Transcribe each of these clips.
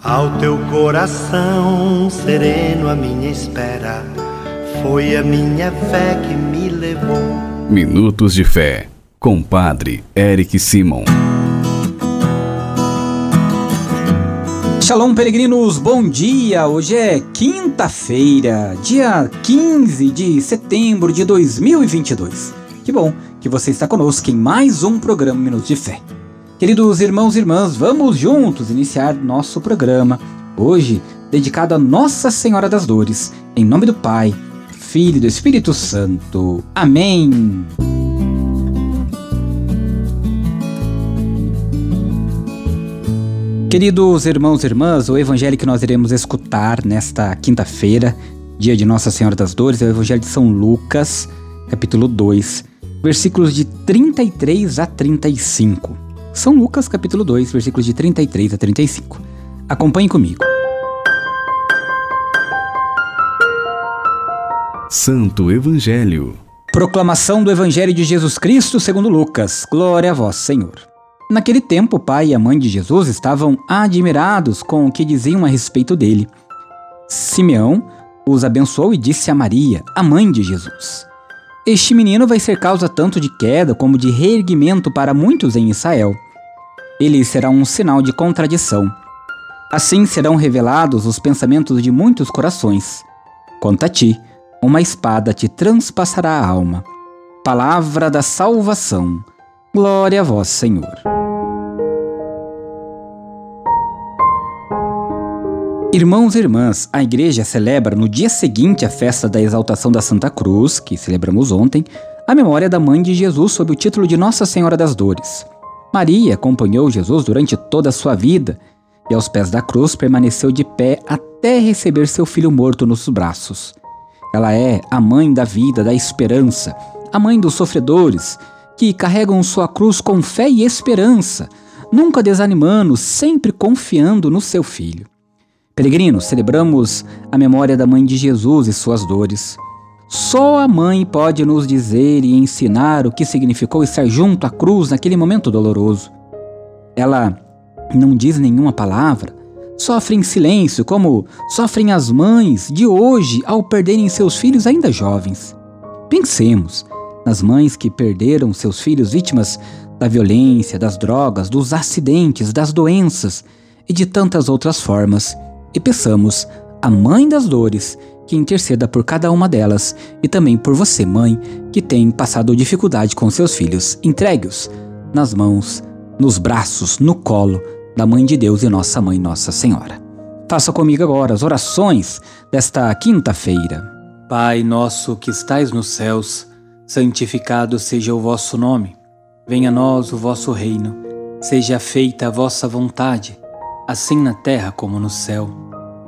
Ao teu coração sereno, a minha espera foi a minha fé que me levou. Minutos de Fé, com Padre Eric Simon. Shalom, peregrinos, bom dia! Hoje é quinta-feira, dia 15 de setembro de 2022. Que bom que você está conosco em mais um programa Minutos de Fé. Queridos irmãos e irmãs, vamos juntos iniciar nosso programa, hoje dedicado a Nossa Senhora das Dores, em nome do Pai, Filho e do Espírito Santo. Amém. Queridos irmãos e irmãs, o evangelho que nós iremos escutar nesta quinta-feira, dia de Nossa Senhora das Dores, é o evangelho de São Lucas, capítulo 2, versículos de 33 a 35. São Lucas capítulo 2, versículos de 33 a 35. Acompanhe comigo. Santo Evangelho. Proclamação do Evangelho de Jesus Cristo segundo Lucas. Glória a vós, Senhor. Naquele tempo, o pai e a mãe de Jesus estavam admirados com o que diziam a respeito dele. Simeão os abençoou e disse a Maria, a mãe de Jesus: Este menino vai ser causa tanto de queda como de reerguimento para muitos em Israel ele será um sinal de contradição. Assim serão revelados os pensamentos de muitos corações. Quanto a ti, uma espada te transpassará a alma. Palavra da salvação. Glória a vós, Senhor. Irmãos e irmãs, a igreja celebra no dia seguinte à festa da exaltação da Santa Cruz, que celebramos ontem, a memória da mãe de Jesus sob o título de Nossa Senhora das Dores. Maria acompanhou Jesus durante toda a sua vida e aos pés da cruz permaneceu de pé até receber seu filho morto nos braços. Ela é a mãe da vida, da esperança, a mãe dos sofredores, que carregam sua cruz com fé e esperança, nunca desanimando, sempre confiando no seu filho. Peregrinos, celebramos a memória da mãe de Jesus e suas dores. Só a mãe pode nos dizer e ensinar o que significou estar junto à cruz naquele momento doloroso. Ela não diz nenhuma palavra, sofre em silêncio, como sofrem as mães de hoje ao perderem seus filhos ainda jovens. Pensemos nas mães que perderam seus filhos vítimas da violência, das drogas, dos acidentes, das doenças e de tantas outras formas, e peçamos à Mãe das Dores que interceda por cada uma delas e também por você, mãe, que tem passado dificuldade com seus filhos. Entregue-os nas mãos, nos braços, no colo da Mãe de Deus e Nossa Mãe, Nossa Senhora. Faça comigo agora as orações desta quinta-feira. Pai nosso que estais nos céus, santificado seja o vosso nome. Venha a nós o vosso reino. Seja feita a vossa vontade, assim na terra como no céu.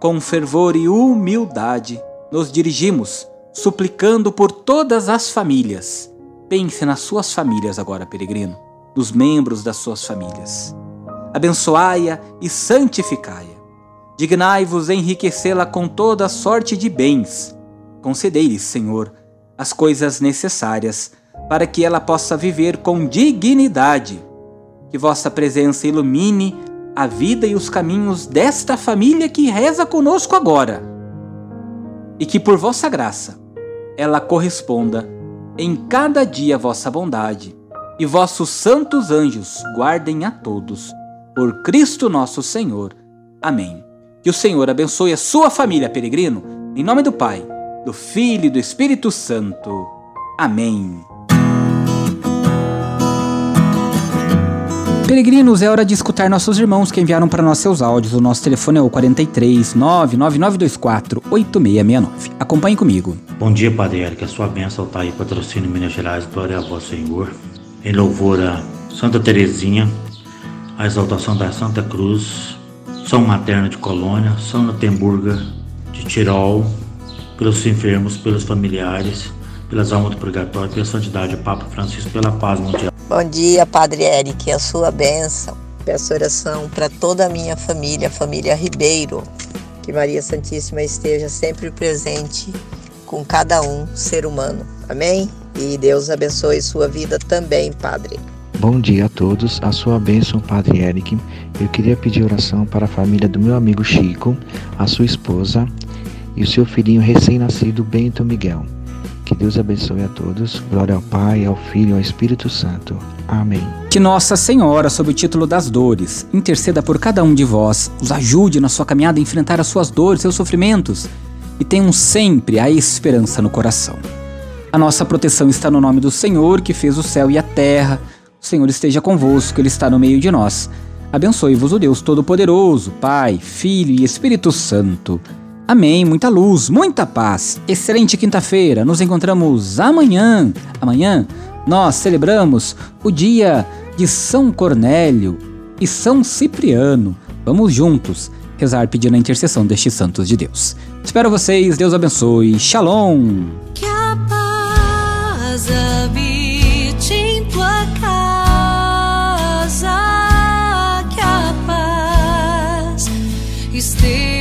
com fervor e humildade, nos dirigimos, suplicando por todas as famílias. Pense nas suas famílias agora, peregrino, nos membros das suas famílias. Abençoai-a e santificai-a. Dignai-vos enriquecê-la com toda sorte de bens. Concedei-lhe, Senhor, as coisas necessárias para que ela possa viver com dignidade. Que vossa presença ilumine a vida e os caminhos desta família que reza conosco agora. E que por vossa graça ela corresponda em cada dia vossa bondade, e vossos santos anjos guardem a todos. Por Cristo nosso Senhor. Amém. Que o Senhor abençoe a sua família, peregrino, em nome do Pai, do Filho e do Espírito Santo. Amém. Peregrinos, é hora de escutar nossos irmãos que enviaram para nós seus áudios. O nosso telefone é o 43 99924 8669. Acompanhe comigo. Bom dia, Padre Eric. A sua bênção está aí, patrocínio Minas Gerais. Glória a vós, Senhor. Em louvor a Santa Terezinha, a exaltação da Santa Cruz, São Materno de Colônia, São Natemburga de Tirol, pelos enfermos, pelos familiares, pelas almas do purgatório, pela santidade do Papa Francisco, pela paz mundial. Bom dia, Padre Eric, a sua bênção. Peço oração para toda a minha família, a família Ribeiro. Que Maria Santíssima esteja sempre presente com cada um ser humano. Amém? E Deus abençoe sua vida também, Padre. Bom dia a todos, a sua bênção, Padre Eric. Eu queria pedir oração para a família do meu amigo Chico, a sua esposa e o seu filhinho recém-nascido, Bento Miguel. Que Deus abençoe a todos. Glória ao Pai, ao Filho e ao Espírito Santo. Amém. Que Nossa Senhora, sob o título das dores, interceda por cada um de vós, os ajude na sua caminhada a enfrentar as suas dores, seus sofrimentos e tenham sempre a esperança no coração. A nossa proteção está no nome do Senhor, que fez o céu e a terra. O Senhor esteja convosco, Ele está no meio de nós. Abençoe-vos o Deus Todo-Poderoso, Pai, Filho e Espírito Santo. Amém. Muita luz, muita paz. Excelente quinta-feira. Nos encontramos amanhã. Amanhã nós celebramos o dia de São Cornélio e São Cipriano. Vamos juntos rezar pedindo a intercessão destes santos de Deus. Espero vocês. Deus abençoe. Shalom. Que a paz habite em tua casa. Que a paz esteja